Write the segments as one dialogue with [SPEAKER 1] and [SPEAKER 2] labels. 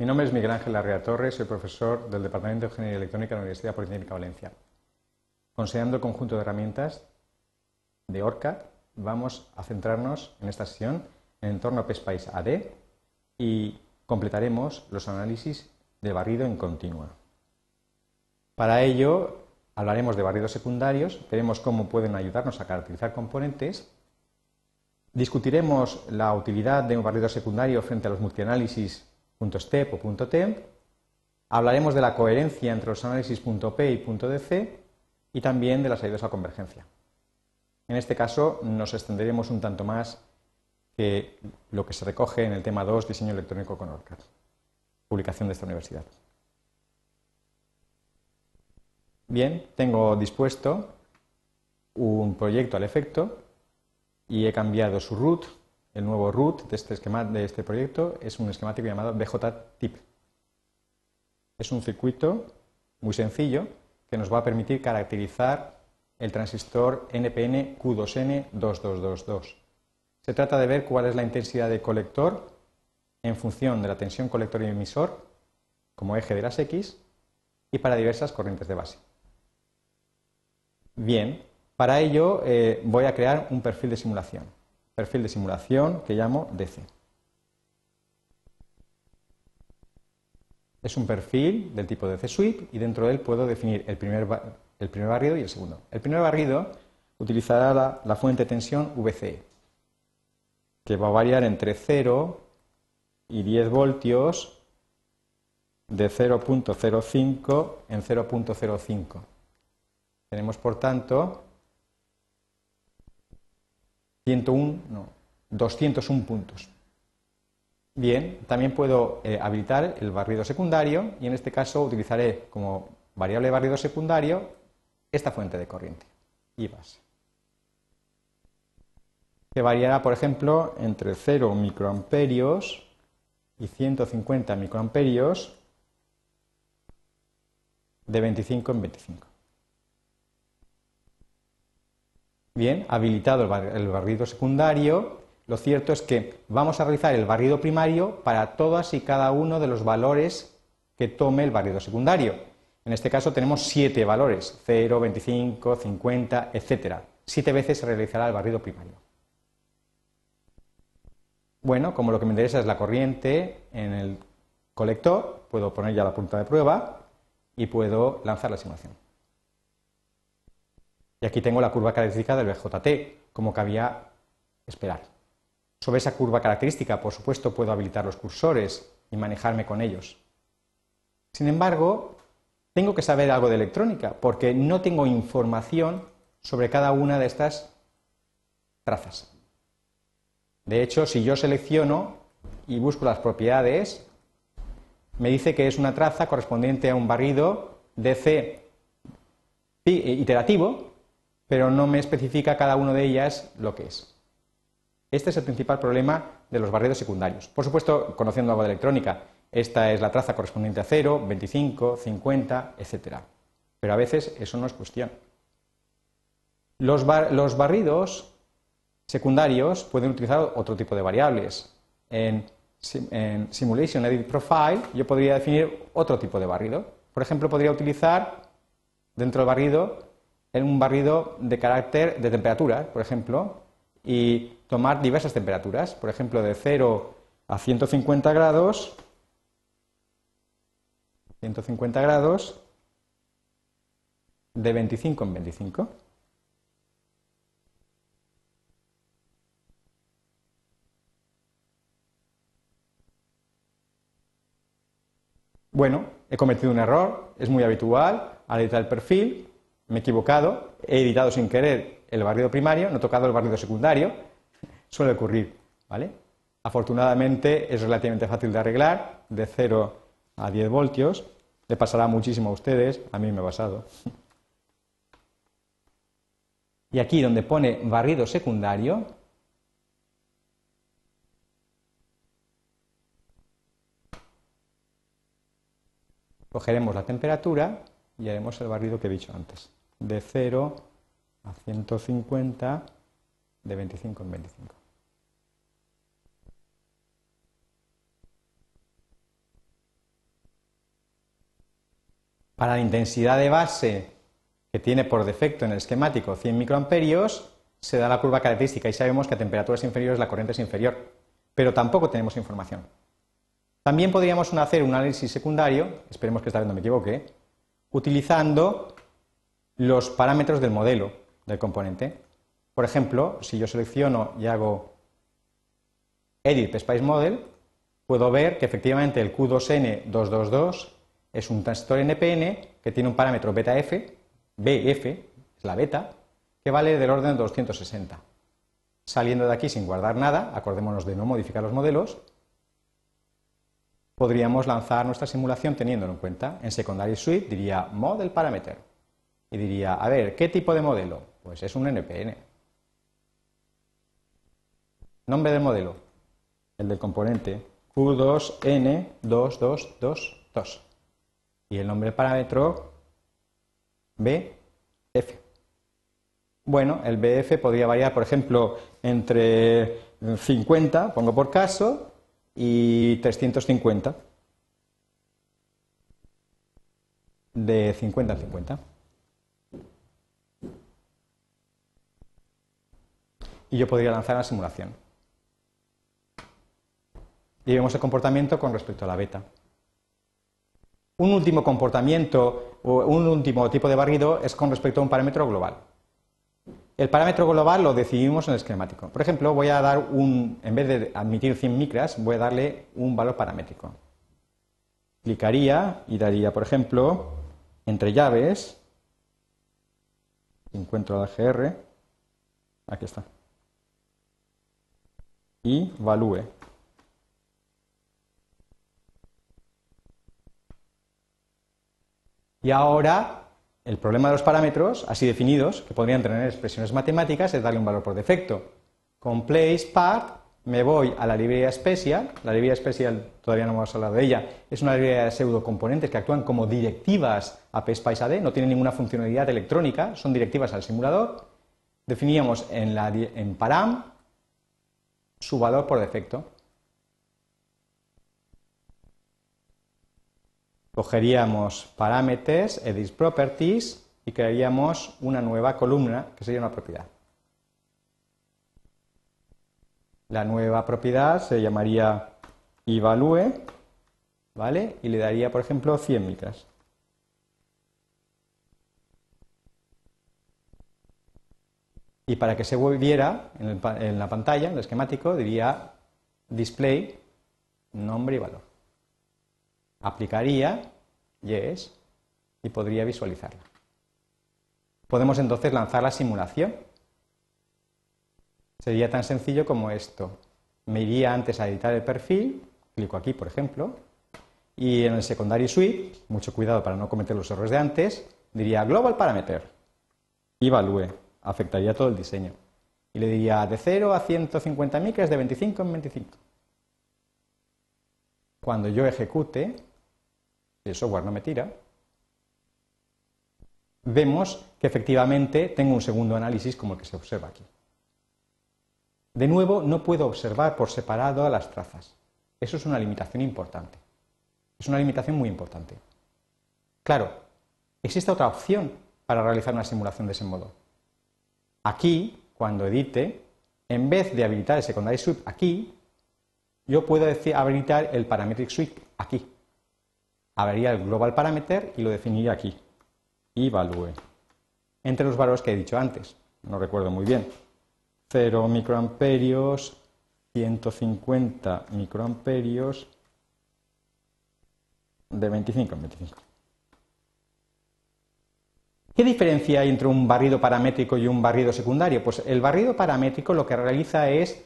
[SPEAKER 1] Mi nombre es Miguel Ángel Larrea Torres, soy profesor del Departamento de Ingeniería Electrónica de la Universidad Politécnica Valencia. Considerando el conjunto de herramientas de ORCAD, vamos a centrarnos en esta sesión en el entorno PSPICE AD y completaremos los análisis de barrido en continua. Para ello, hablaremos de barridos secundarios, veremos cómo pueden ayudarnos a caracterizar componentes, discutiremos la utilidad de un barrido secundario frente a los multianálisis .step o .temp, hablaremos de la coherencia entre los análisis .p y .dc y también de las ayudas a convergencia. En este caso nos extenderemos un tanto más que lo que se recoge en el tema 2, diseño electrónico con ORCAD, publicación de esta universidad. Bien, tengo dispuesto un proyecto al efecto y he cambiado su root. El nuevo root de este, de este proyecto es un esquemático llamado BJTIP. Es un circuito muy sencillo que nos va a permitir caracterizar el transistor NPN Q2N2222. Se trata de ver cuál es la intensidad de colector en función de la tensión colector y emisor como eje de las X y para diversas corrientes de base. Bien, para ello eh, voy a crear un perfil de simulación, perfil de simulación que llamo DC. Es un perfil del tipo DC Sweep y dentro de él puedo definir el primer, el primer barrido y el segundo. El primer barrido utilizará la, la fuente de tensión VCE, que va a variar entre 0 y 10 voltios de 0.05 en 0.05. Tenemos, por tanto, 101, no, 201 puntos. Bien, también puedo eh, habilitar el barrido secundario y en este caso utilizaré como variable barrido secundario esta fuente de corriente, I base, que variará, por ejemplo, entre 0 microamperios y 150 microamperios de 25 en 25. Bien, habilitado el barrido secundario, lo cierto es que vamos a realizar el barrido primario para todas y cada uno de los valores que tome el barrido secundario. En este caso tenemos siete valores, 0, 25, 50, etc. Siete veces se realizará el barrido primario. Bueno, como lo que me interesa es la corriente en el colector, puedo poner ya la punta de prueba y puedo lanzar la simulación. Y aquí tengo la curva característica del BJT, como cabía esperar. Sobre esa curva característica, por supuesto, puedo habilitar los cursores y manejarme con ellos. Sin embargo, tengo que saber algo de electrónica, porque no tengo información sobre cada una de estas trazas. De hecho, si yo selecciono y busco las propiedades, me dice que es una traza correspondiente a un barrido DC iterativo pero no me especifica cada una de ellas lo que es. Este es el principal problema de los barridos secundarios. Por supuesto, conociendo algo de electrónica, esta es la traza correspondiente a 0, 25, 50, etc. Pero a veces eso no es cuestión. Los, barridos secundarios pueden utilizar otro tipo de variables. En, en Simulation Edit Profile yo podría definir otro tipo de barrido. Por ejemplo, podría utilizar dentro del barrido en un barrido de carácter de temperatura, por ejemplo, y tomar diversas temperaturas, por ejemplo, de 0 a 150 grados, 150 grados, de 25 en 25. Bueno, he cometido un error, es muy habitual al editar el perfil, me he equivocado, he editado sin querer el barrido primario, no he tocado el barrido secundario, suele ocurrir, ¿vale? Afortunadamente es relativamente fácil de arreglar, de 0 a 10 voltios, le pasará muchísimo a ustedes, a mí me ha pasado. Y aquí donde pone barrido secundario, cogeremos la temperatura y haremos el barrido que he dicho antes de 0 a 150 de 25 en 25. Para la intensidad de base que tiene por defecto en el esquemático 100 microamperios, se da la curva característica y sabemos que a temperaturas inferiores la corriente es inferior, pero tampoco tenemos información. También podríamos hacer un análisis secundario, esperemos que esta vez no me equivoque, utilizando los parámetros del modelo del componente. Por ejemplo, si yo selecciono y hago Edit Spice Model, puedo ver que efectivamente el Q2N222 es un transistor NPN que tiene un parámetro beta F, BF, es la beta, que vale del orden de 260. Saliendo de aquí sin guardar nada, acordémonos de no modificar los modelos, podríamos lanzar nuestra simulación teniéndolo en cuenta. En Secondary Suite diría Model Parameter y diría, a ver, ¿qué tipo de modelo? Pues es un NPN. Nombre del modelo, el del componente Q2N2222 y el nombre del parámetro BF. Bueno, el BF podría variar, por ejemplo, entre 50, pongo por caso, y 350. De 50 en 50. Y yo podría lanzar la simulación. Y vemos el comportamiento con respecto a la beta. Un último comportamiento o un último tipo de barrido es con respecto a un parámetro global. El parámetro global lo decidimos en el esquemático. Por ejemplo, voy a dar un, en vez de admitir 100 micras, voy a darle un valor paramétrico. Clicaría y daría, por ejemplo, entre llaves, encuentro la GR, aquí está, y valúe. Y ahora el problema de los parámetros, así definidos, que podrían tener expresiones matemáticas, es darle un valor por defecto. Con place part me voy a la librería special, la librería special todavía no vamos a hablar de ella, es una librería de pseudocomponentes que actúan como directivas a PSPICE AD, no tienen ninguna funcionalidad electrónica, son directivas al simulador. Definíamos en, la, en param su valor por defecto. cogeríamos parámetros, edit properties y crearíamos una nueva columna que sería una propiedad. La nueva propiedad se llamaría evalue, ¿vale? Y le daría, por ejemplo, 100 micras. Y para que se viera en, la pantalla, en el esquemático, diría display, nombre y valor aplicaría yes y podría visualizarla. Podemos entonces lanzar la simulación. Sería tan sencillo como esto. Me iría antes a editar el perfil, clico aquí, por ejemplo, y en el secondary suite, mucho cuidado para no cometer los errores de antes, diría global parameter evalúe, afectaría todo el diseño. Y le diría de 0 a 150 micras de 25 en 25. Cuando yo ejecute, el software no me tira, vemos que efectivamente tengo un segundo análisis como el que se observa aquí. De nuevo, no puedo observar por separado a las trazas. Eso es una limitación importante. Es una limitación muy importante. Claro, existe otra opción para realizar una simulación de ese modo. Aquí, cuando edite, en vez de habilitar el secondary sweep aquí, yo puedo decir, habilitar el parametric sweep aquí abriría el global parameter y lo definiría aquí. Evalue. Entre los valores que he dicho antes, no recuerdo muy bien. 0 microamperios, 150 microamperios de 25 en 25. ¿Qué diferencia hay entre un barrido paramétrico y un barrido secundario? Pues el barrido paramétrico lo que realiza es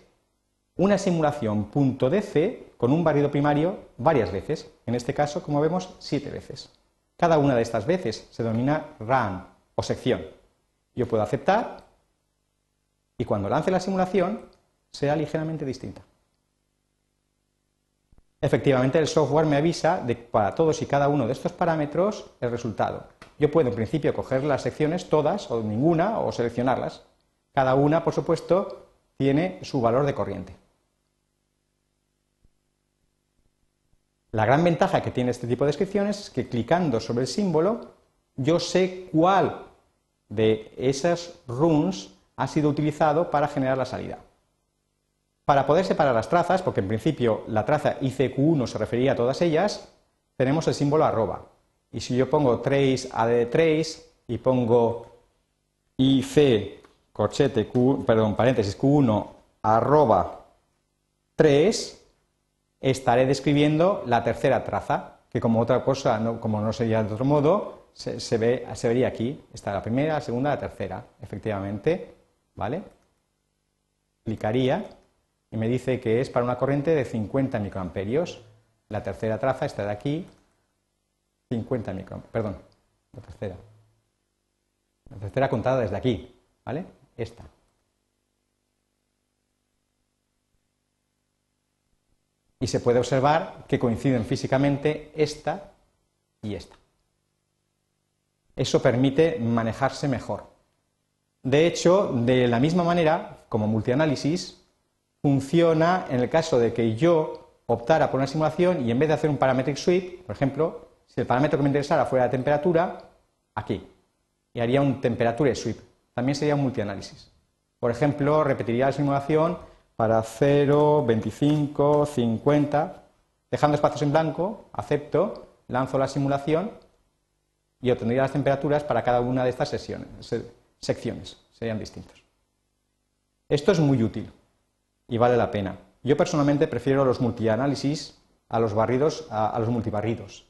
[SPEAKER 1] una simulación punto .dc con un barrido primario varias veces, en este caso, como vemos, siete veces. Cada una de estas veces se denomina run o sección. Yo puedo aceptar y cuando lance la simulación sea ligeramente distinta. Efectivamente, el software me avisa de para todos y cada uno de estos parámetros el resultado. Yo puedo en principio coger las secciones todas o ninguna o seleccionarlas. Cada una, por supuesto, tiene su valor de corriente. La gran ventaja que tiene este tipo de descripciones es que clicando sobre el símbolo yo sé cuál de esas runes ha sido utilizado para generar la salida. Para poder separar las trazas, porque en principio la traza ICQ1 se refería a todas ellas, tenemos el símbolo arroba. Y si yo pongo trace ad trace y pongo IC corchete Q, perdón, paréntesis Q1 arroba 3, estaré describiendo la tercera traza, que como otra cosa, como no sería de otro modo, se, ve, se vería aquí. Está la primera, la segunda, la tercera, efectivamente, ¿vale? Clicaría y me dice que es para una corriente de 50 microamperios. La tercera traza está de aquí, 50 microamperios, perdón, la tercera. La tercera contada desde aquí, ¿vale? Esta. Y se puede observar que coinciden físicamente esta y esta. Eso permite manejarse mejor. De hecho, de la misma manera, como multianálisis, funciona en el caso de que yo optara por una simulación y en vez de hacer un parametric sweep, por ejemplo, si el parámetro que me interesara fuera la temperatura, aquí, y haría un temperature sweep. También sería un multianálisis. Por ejemplo, repetiría la simulación para 0, 25, 50, dejando espacios en blanco, acepto, lanzo la simulación y obtendría las temperaturas para cada una de estas sesiones, secciones, serían distintos. Esto es muy útil y vale la pena. Yo personalmente prefiero los multianálisis a los barridos, a los multibarridos.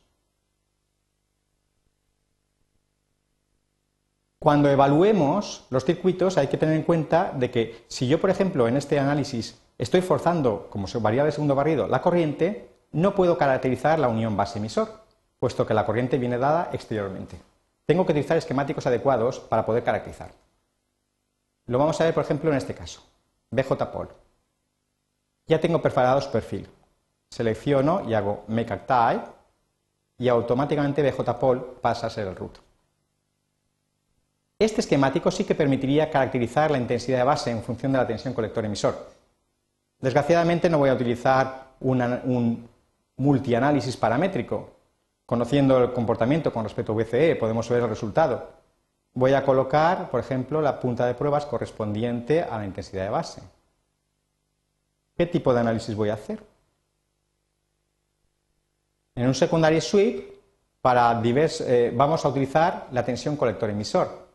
[SPEAKER 1] Cuando evaluemos los circuitos hay que tener en cuenta de que si yo, por ejemplo, en este análisis estoy forzando como variable de segundo barrido la corriente, no puedo caracterizar la unión base-emisor, puesto que la corriente viene dada exteriormente. Tengo que utilizar esquemáticos adecuados para poder caracterizar. Lo vamos a ver, por ejemplo, en este caso. BJPOL. Ya tengo perforado su perfil. Selecciono y hago Make Type y automáticamente BJPOL pasa a ser el root. Este esquemático sí que permitiría caracterizar la intensidad de base en función de la tensión colector-emisor. Desgraciadamente no voy a utilizar un multianálisis paramétrico. Conociendo el comportamiento con respecto a VCE podemos ver el resultado. Voy a colocar, por ejemplo, la punta de pruebas correspondiente a la intensidad de base. ¿Qué tipo de análisis voy a hacer? En un secondary sweep, para eh, vamos a utilizar la tensión colector-emisor.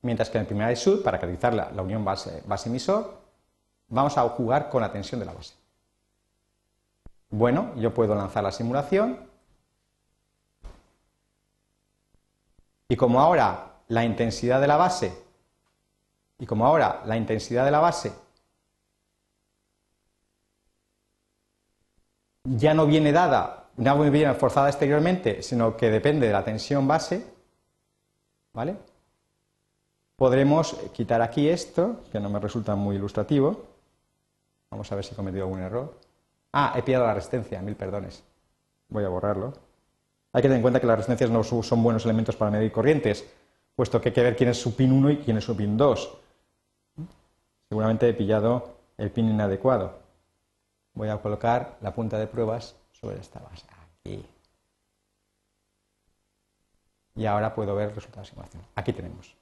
[SPEAKER 1] Mientras que en el primer sub, para caracterizar la, unión base-emisor, vamos a jugar con la tensión de la base. Bueno, yo puedo lanzar la simulación y como ahora la intensidad de la base y como ahora la intensidad de la base ya no viene dada, no viene forzada exteriormente, sino que depende de la tensión base, ¿vale? Podremos quitar aquí esto, que no me resulta muy ilustrativo. Vamos a ver si he cometido algún error. Ah, he pillado la resistencia, mil perdones. Voy a borrarlo. Hay que tener en cuenta que las resistencias no son buenos elementos para medir corrientes, puesto que hay que ver quién es su pin 1 y quién es su pin 2. Seguramente he pillado el pin inadecuado. Voy a colocar la punta de pruebas sobre esta base. Aquí. Y ahora puedo ver el resultado de simulación. Aquí tenemos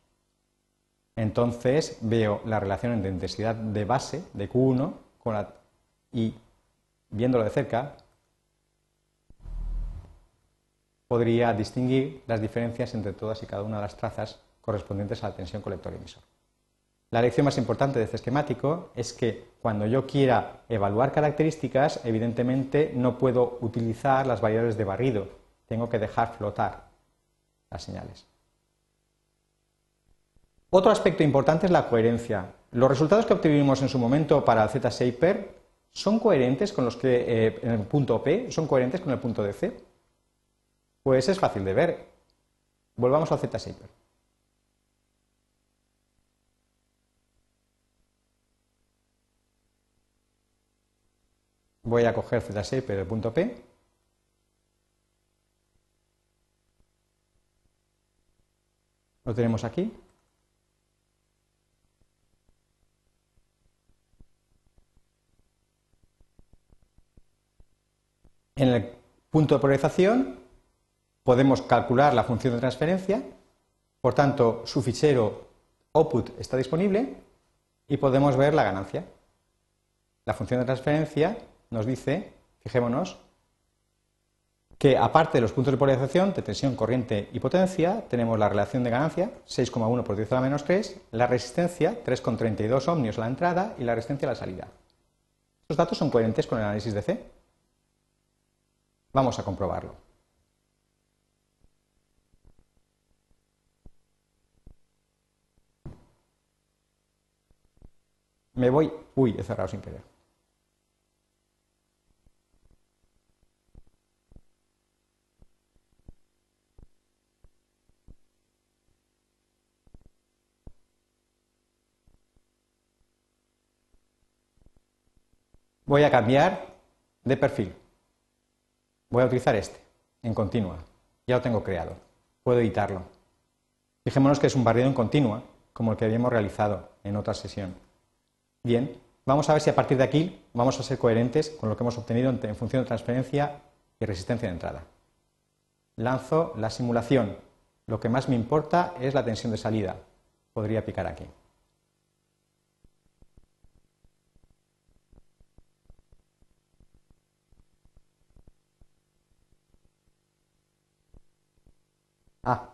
[SPEAKER 1] entonces veo la relación entre intensidad de base de Q1 y viéndolo de cerca podría distinguir las diferencias entre todas y cada una de las trazas correspondientes a la tensión colector-emisor. La lección más importante de este esquemático es que cuando yo quiera evaluar características, evidentemente no puedo utilizar las variables de barrido, tengo que dejar flotar las señales. Otro aspecto importante es la coherencia. Los resultados que obtuvimos en su momento para el Z-Shaper son coherentes con los que eh, en el punto P, son coherentes con el punto DC. Pues es fácil de ver. Volvamos al Z-Shaper. Voy a coger Z-Shaper del punto P. Lo tenemos aquí. En el punto de polarización, podemos calcular la función de transferencia, por tanto su fichero output está disponible y podemos ver la ganancia. La función de transferencia nos dice, fijémonos, que aparte de los puntos de polarización de tensión, corriente y potencia, tenemos la relación de ganancia, 6,1 por 10 a la menos 3, la resistencia, 3,32 ohmios a la entrada y la resistencia a la salida. Estos datos son coherentes con el análisis de C. Vamos a comprobarlo. Me voy... Uy, he cerrado sin querer. Voy a cambiar de perfil. Voy a utilizar este, en continua. Ya lo tengo creado. Puedo editarlo. Fijémonos que es un barrido en continua, como el que habíamos realizado en otra sesión. Bien, vamos a ver si a partir de aquí vamos a ser coherentes con lo que hemos obtenido en función de transferencia y resistencia de entrada. Lanzo la simulación. Lo que más me importa es la tensión de salida. Podría picar aquí. Ah,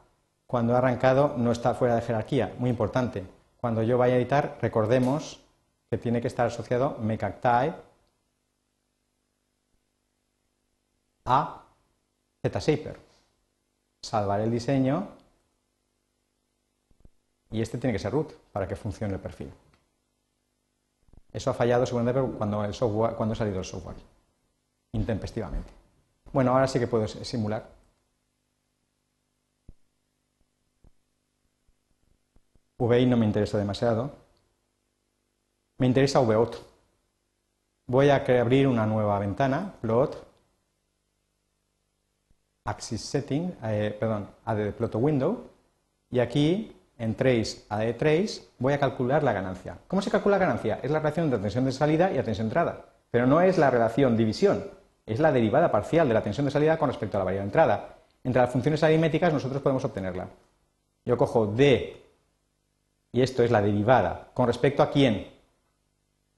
[SPEAKER 1] cuando he arrancado no está fuera de jerarquía, muy importante. Cuando yo vaya a editar, recordemos que tiene que estar asociado mecactype a ZShaper. Salvaré el diseño y este tiene que ser root para que funcione el perfil. Eso ha fallado seguramente cuando, cuando ha salido el software, intempestivamente. Bueno, ahora sí que puedo simular. VI no me interesa demasiado. Me interesa VOT. Voy a abrir una nueva ventana, plot, axis setting, eh, perdón, add plot window, y aquí en trace, add trace, voy a calcular la ganancia. ¿Cómo se calcula la ganancia? Es la relación de tensión de salida y la tensión de entrada, pero no es la relación división, es la derivada parcial de la tensión de salida con respecto a la variable de entrada. Entre las funciones aritméticas nosotros podemos obtenerla. Yo cojo D, y esto es la derivada, con respecto a quién,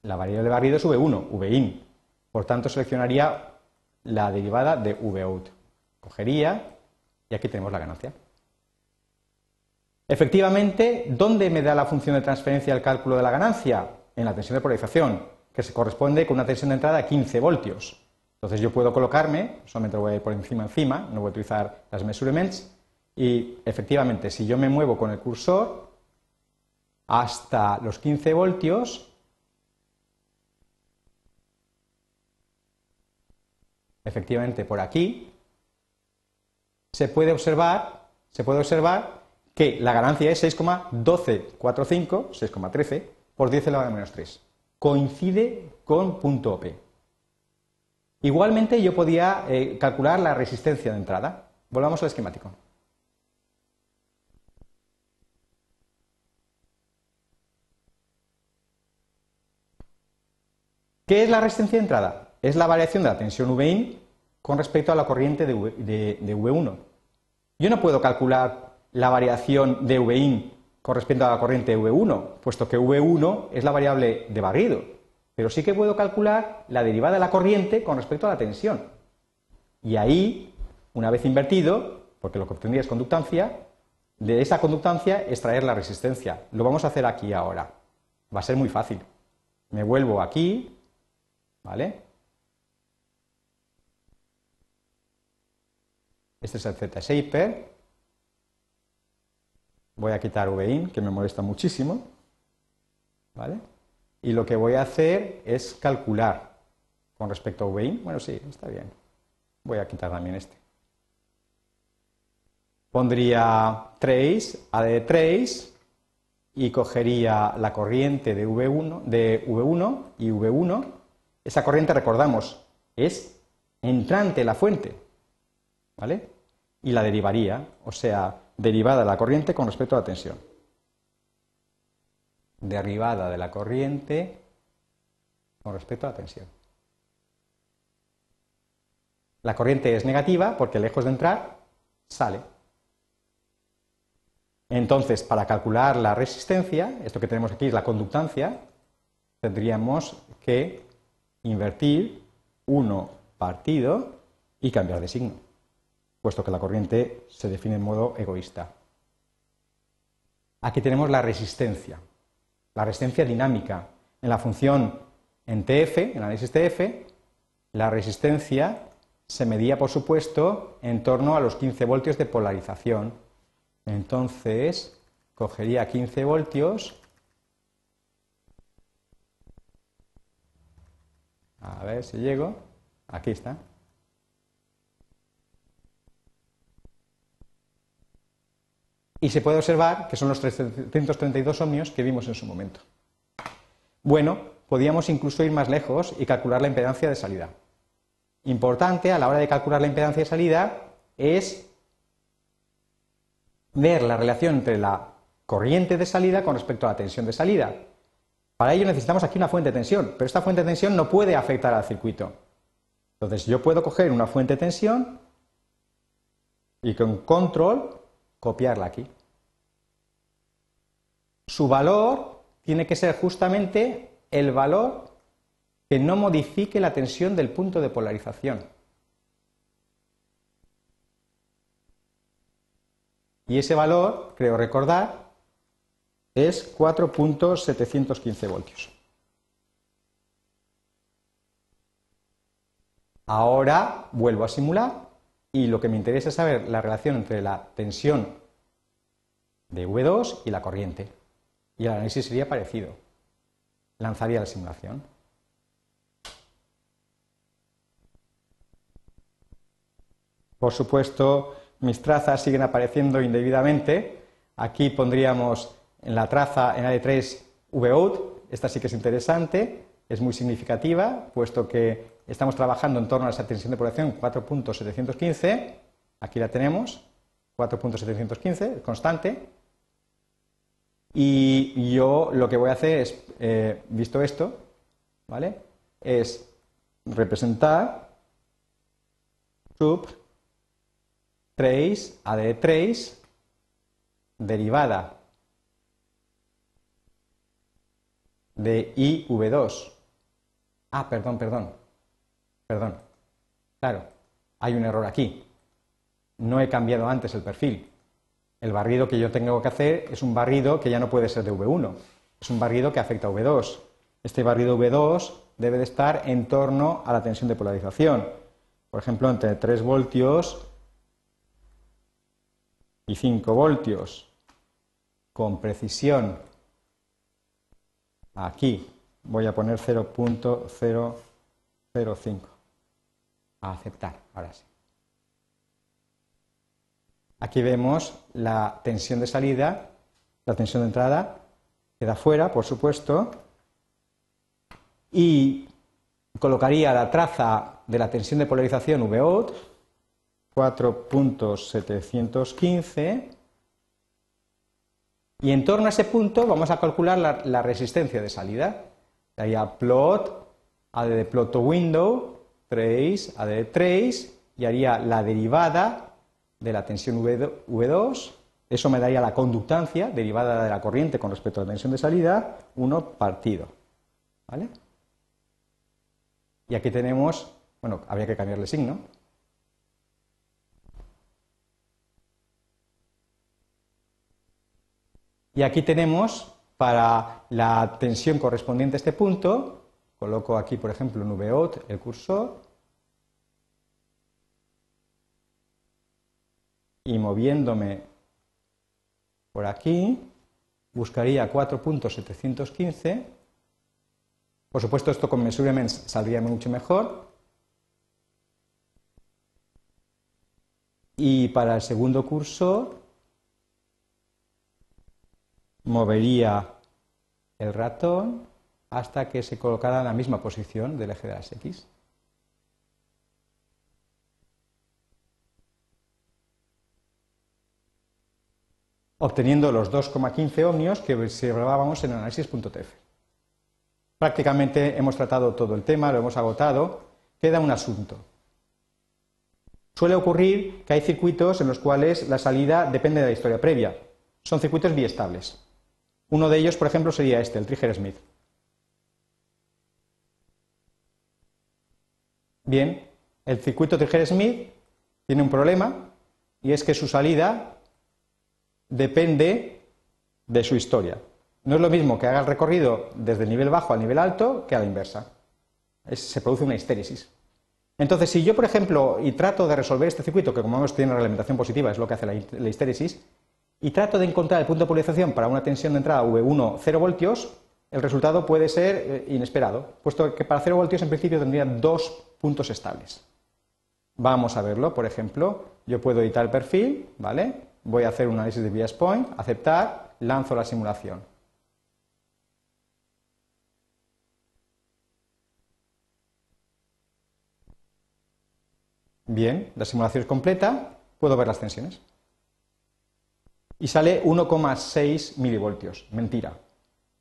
[SPEAKER 1] la variable de barrido es V1, Vin. Por tanto, seleccionaría la derivada de Vout. Cogería y aquí tenemos la ganancia. Efectivamente, ¿dónde me da la función de transferencia el cálculo de la ganancia? En la tensión de polarización, que se corresponde con una tensión de entrada de 15 voltios. Entonces yo puedo colocarme, solamente voy a ir por encima encima, no voy a utilizar las measurements, y efectivamente si yo me muevo con el cursor hasta los 15 voltios, efectivamente por aquí, se puede observar, que la ganancia es 6,1245, 6,13 por 10 elevado a menos 3. Coincide con punto OP. Igualmente yo podía eh, calcular la resistencia de entrada. Volvamos al esquemático. ¿Qué es la resistencia de entrada? es la variación de la tensión Vin con respecto a la corriente de, v, 1 Yo no puedo calcular la variación de Vin con respecto a la corriente V1, puesto que V1 es la variable de barrido, pero sí que puedo calcular la derivada de la corriente con respecto a la tensión. Y ahí, una vez invertido, porque lo que obtendría es conductancia, de esa conductancia extraer la resistencia. Lo vamos a hacer aquí ahora. Va a ser muy fácil. Me vuelvo aquí, ¿vale? Este es el Z-Shaper. Voy a quitar VIN, que me molesta muchísimo. ¿Vale? Y lo que voy a hacer es calcular con respecto a VIN. Bueno, sí, está bien. Voy a quitar también este. Pondría trace, AD trace, y cogería la corriente de V1, de V1 y V1. Esa corriente, recordamos, es entrante la fuente. ¿Vale? Y la derivaría, o sea, derivada de la corriente con respecto a la tensión. Derivada de la corriente con respecto a la tensión. La corriente es negativa porque lejos de entrar, sale. Entonces, para calcular la resistencia, esto que tenemos aquí es la conductancia, tendríamos que invertir 1 partido y cambiar de signo, puesto que la corriente se define en modo egoísta. Aquí tenemos la resistencia, la resistencia dinámica. En la función en TF, en el análisis TF, la resistencia se medía, por supuesto, en torno a los 15 voltios de polarización. Entonces, cogería 15 voltios. A ver si llego. Aquí está. Y se puede observar que son los 332 ohmios que vimos en su momento. Bueno, podíamos incluso ir más lejos y calcular la impedancia de salida importante a la hora de calcular la impedancia de salida es ver la relación entre la corriente de salida con respecto a la tensión de salida. Para ello necesitamos aquí una fuente de tensión, pero esta fuente de tensión no puede afectar al circuito. Entonces yo puedo coger una fuente de tensión y con control copiarla aquí. Su valor tiene que ser justamente el valor que no modifique la tensión del punto de polarización. Y ese valor, creo recordar, es 4.715 voltios. Ahora vuelvo a simular y lo que me interesa es saber la relación entre la tensión de V2 y la corriente. Y el análisis sería parecido. Lanzaría la simulación. Por supuesto, mis trazas siguen apareciendo indebidamente. Aquí pondríamos en la traza en AD3 VOUT. Esta sí que es interesante, es muy significativa, puesto que estamos trabajando en torno a esa tensión de población 4.715. Aquí la tenemos, 4.715, constante. Y yo lo que voy a hacer es, eh, visto esto, ¿vale? Es representar sub trace, A de trace, derivada de IV2. Ah, perdón, perdón. Perdón. Claro, hay un error aquí. No he cambiado antes el perfil. El barrido que yo tengo que hacer es un barrido que ya no puede ser de V1. Es un barrido que afecta a V2. Este barrido V2 debe de estar en torno a la tensión de polarización. Por ejemplo, entre 3 voltios y 5 voltios con precisión aquí voy a poner 0.005 a aceptar ahora sí. Aquí vemos la tensión de salida la tensión de entrada queda fuera por supuesto y colocaría la traza de la tensión de polarización VOUT 4.715 y en torno a ese punto vamos a calcular la, resistencia de salida. Sería plot, AD de plot to window, trace, AD de trace y haría la derivada de la tensión V2. Eso me daría la conductancia derivada de la corriente con respecto a la tensión de salida, 1 partido. ¿Vale? Y aquí tenemos, bueno, habría que cambiarle signo. Y aquí tenemos para la tensión correspondiente a este punto, coloco aquí, por ejemplo, en VOT el cursor, y moviéndome por aquí, buscaría 4.715. Por supuesto, esto con measurement saldría mucho mejor. Y para el segundo curso movería el ratón hasta que se colocara en la misma posición del eje de las X. obteniendo los 2,15 ohmios que observábamos en el análisis.tf. Prácticamente hemos tratado todo el tema, lo hemos agotado. Queda un asunto. Suele ocurrir que hay circuitos en los cuales la salida depende de la historia previa. Son circuitos biestables. Uno de ellos, por ejemplo, sería este, el Trigger-Smith. Bien, el circuito Trigger-Smith tiene un problema y es que su salida depende de su historia. No es lo mismo que haga el recorrido desde el nivel bajo al nivel alto que a la inversa. se produce una histéresis. Entonces, si yo, por ejemplo, y trato de resolver este circuito, que como vemos tiene una realimentación positiva, es lo que hace la, la histéresis, y trato de encontrar el punto de polarización para una tensión de entrada V1 0 voltios, el resultado puede ser eh, inesperado, puesto que para 0 voltios en principio tendría dos puntos estables. Vamos a verlo, por ejemplo, yo puedo editar el perfil, ¿vale? Voy a hacer un análisis de bias point, aceptar, lanzo la simulación. Bien, la simulación es completa, puedo ver las tensiones y sale 1,6 milivoltios. Mentira.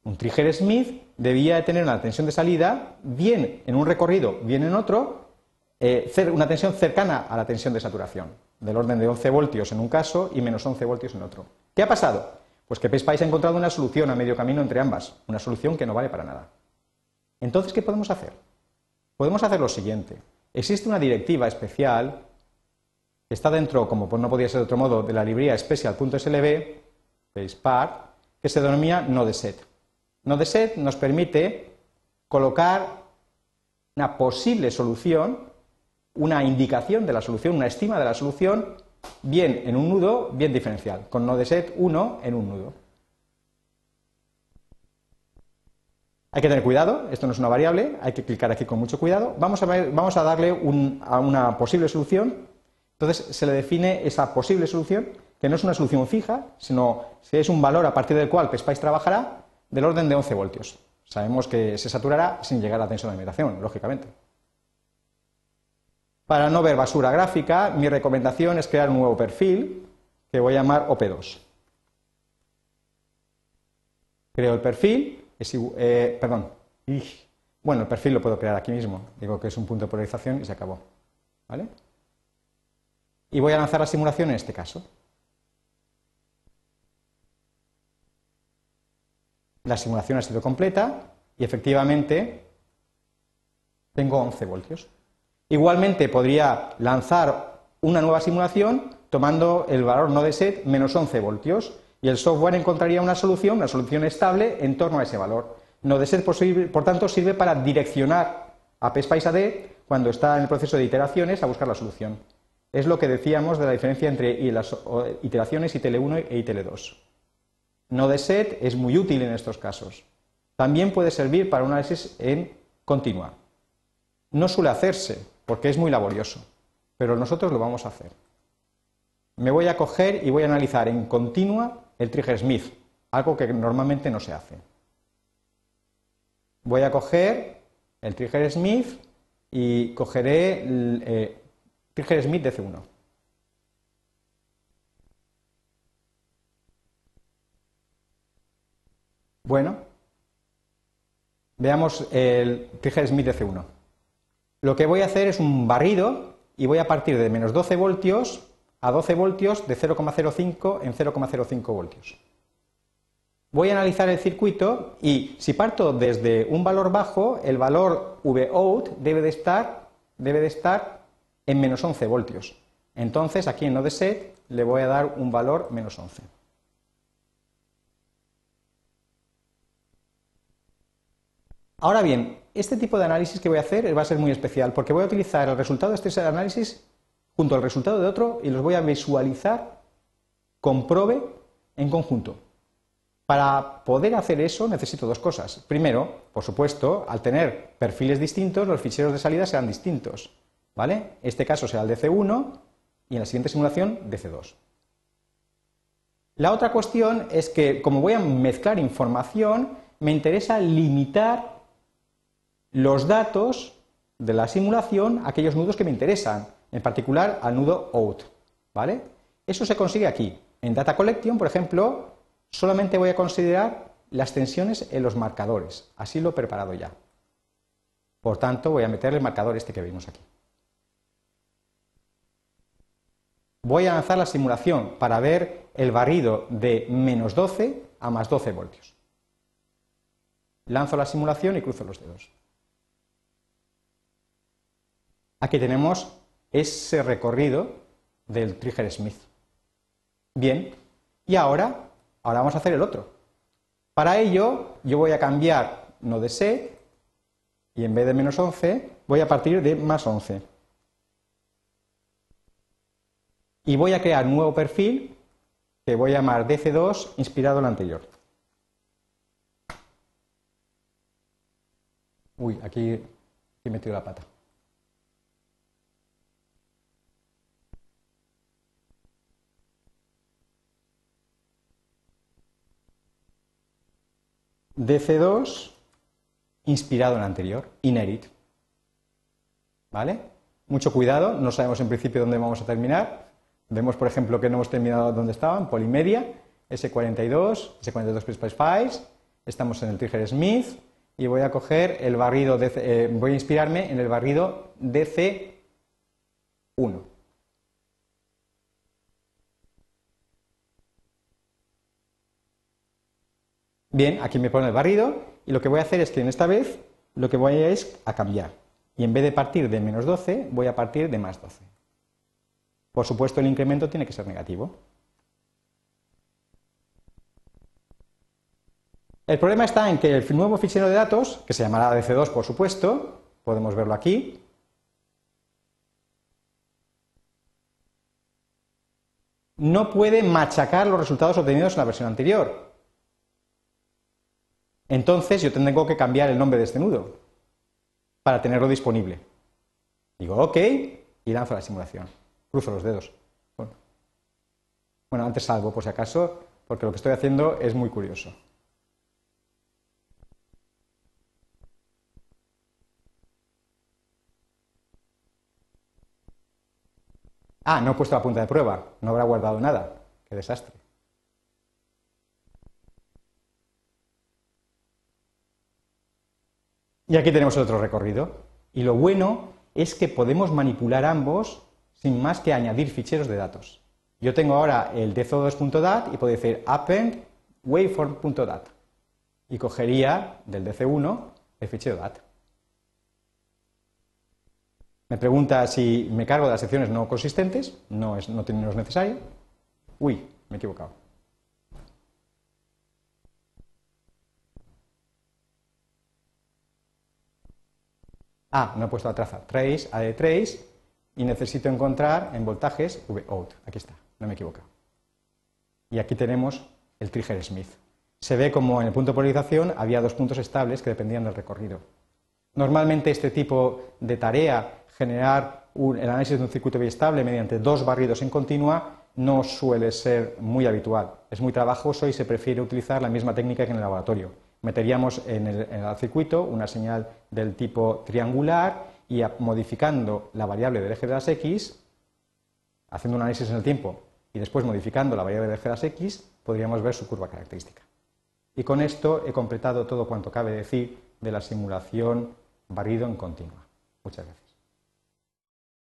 [SPEAKER 1] Un trigger Smith debía de tener una tensión de salida bien en un recorrido, bien en otro, eh, una tensión cercana a la tensión de saturación, del orden de 11 voltios en un caso y menos 11 voltios en otro. ¿Qué ha pasado? Pues que PSPICE ha encontrado una solución a medio camino entre ambas, una solución que no vale para nada. Entonces, ¿qué podemos hacer? Podemos hacer lo siguiente. Existe una directiva especial está dentro, como no podía ser de otro modo, de la librería special.slb, part, que se denomina nodeset. Nodeset nos permite colocar una posible solución, una indicación de la solución, una estima de la solución, bien en un nudo, bien diferencial, con nodeset 1 en un nudo. Hay que tener cuidado, esto no es una variable, hay que clicar aquí con mucho cuidado. Vamos a, vamos a darle a una posible solución entonces se le define esa posible solución, que no es una solución fija, sino es un valor a partir del cual PSPICE trabajará del orden de 11 voltios. Sabemos que se saturará sin llegar a la tensión de limitación, lógicamente. Para no ver basura gráfica, mi recomendación es crear un nuevo perfil que voy a llamar OP2. Creo el perfil, eh, perdón, bueno, el perfil lo puedo crear aquí mismo, digo que es un punto de polarización y se acabó. ¿Vale? Y voy a lanzar la simulación en este caso. La simulación ha sido completa y efectivamente tengo 11 voltios. Igualmente podría lanzar una nueva simulación tomando el valor no de set menos 11 voltios y el software encontraría una solución, una solución estable en torno a ese valor. No de set, por tanto, sirve para direccionar a PSPICE AD cuando está en el proceso de iteraciones a buscar la solución. Es lo que decíamos de la diferencia entre las iteraciones ITL1 e ITL2. Nodeset es muy útil en estos casos. También puede servir para un análisis en continua. No suele hacerse porque es muy laborioso, pero nosotros lo vamos a hacer. Me voy a coger y voy a analizar en continua el trigger Smith, algo que normalmente no se hace. Voy a coger el trigger Smith y cogeré eh, Trigger Smith de C1. Bueno, veamos el Trigger Smith de C1. Lo que voy a hacer es un barrido y voy a partir de menos 12 voltios a 12 voltios de 0,05 en 0,05 voltios. Voy a analizar el circuito y si parto desde un valor bajo, el valor Vout debe de estar, debe de estar en menos 11 voltios. Entonces, aquí en set le voy a dar un valor menos 11. Ahora bien, este tipo de análisis que voy a hacer va a ser muy especial porque voy a utilizar el resultado de este análisis junto al resultado de otro y los voy a visualizar con probe en conjunto. Para poder hacer eso necesito dos cosas. Primero, por supuesto, al tener perfiles distintos, los ficheros de salida serán distintos. ¿Vale? Este caso será el DC1 y en la siguiente simulación DC2. La otra cuestión es que, como voy a mezclar información, me interesa limitar los datos de la simulación a aquellos nudos que me interesan, en particular al nudo out. ¿Vale? Eso se consigue aquí. En Data Collection, por ejemplo, solamente voy a considerar las tensiones en los marcadores. Así lo he preparado ya. Por tanto, voy a meter el marcador este que vimos aquí. Voy a lanzar la simulación para ver el barrido de menos 12 a más 12 voltios. Lanzo la simulación y cruzo los dedos. Aquí tenemos ese recorrido del Trigger Smith. Bien, y ahora, ahora vamos a hacer el otro. Para ello, yo voy a cambiar no de set y en vez de menos 11 voy a partir de más 11. Y voy a crear un nuevo perfil que voy a llamar DC2 inspirado en el anterior. Uy, aquí he metido la pata. DC2 inspirado en el anterior, inherit. ¿Vale? Mucho cuidado, no sabemos en principio dónde vamos a terminar. Vemos, por ejemplo, que no hemos terminado donde estaban, Polimedia, S42, S42 Files, estamos en el Trigger Smith y voy a coger el barrido, eh, voy a inspirarme en el barrido DC1. Bien, aquí me pone el barrido y lo que voy a hacer es que en esta vez lo que voy a es a cambiar. Y en vez de partir de menos 12, voy a partir de más 12. Por supuesto, el incremento tiene que ser negativo. El problema está en que el nuevo fichero de datos, que se llamará DC2 por supuesto, podemos verlo aquí, no puede machacar los resultados obtenidos en la versión anterior. Entonces yo tengo que cambiar el nombre de este nudo para tenerlo disponible. Digo OK y lanzo la simulación. Cruzo los dedos. Bueno, antes salgo por si acaso, porque lo que estoy haciendo es muy curioso. Ah, no he puesto la punta de prueba, no habrá guardado nada. Qué desastre. Y aquí tenemos otro recorrido. Y lo bueno es que podemos manipular ambos sin más que añadir ficheros de datos. Yo tengo ahora el dco2.dat y puedo decir append waveform.dat y cogería del dc1 el fichero dat. Me pregunta si me cargo de las secciones no consistentes, no es, no es necesario. Uy, me he equivocado. Ah, no he puesto la traza. Trace, A de trace, y necesito encontrar en voltajes out. Aquí está, no me he equivocado. Y aquí tenemos el trigger Smith. Se ve como en el punto de polarización había dos puntos estables que dependían del recorrido. Normalmente este tipo de tarea, generar el análisis de un circuito biestable mediante dos barridos en continua, no suele ser muy habitual. Es muy trabajoso y se prefiere utilizar la misma técnica que en el laboratorio meteríamos en el, circuito una señal del tipo triangular y modificando la variable del eje de las x, haciendo un análisis en el tiempo y después modificando la variable del eje de las x, podríamos ver su curva característica. Y con esto he completado todo cuanto cabe decir de la simulación barrido en continua. Muchas gracias.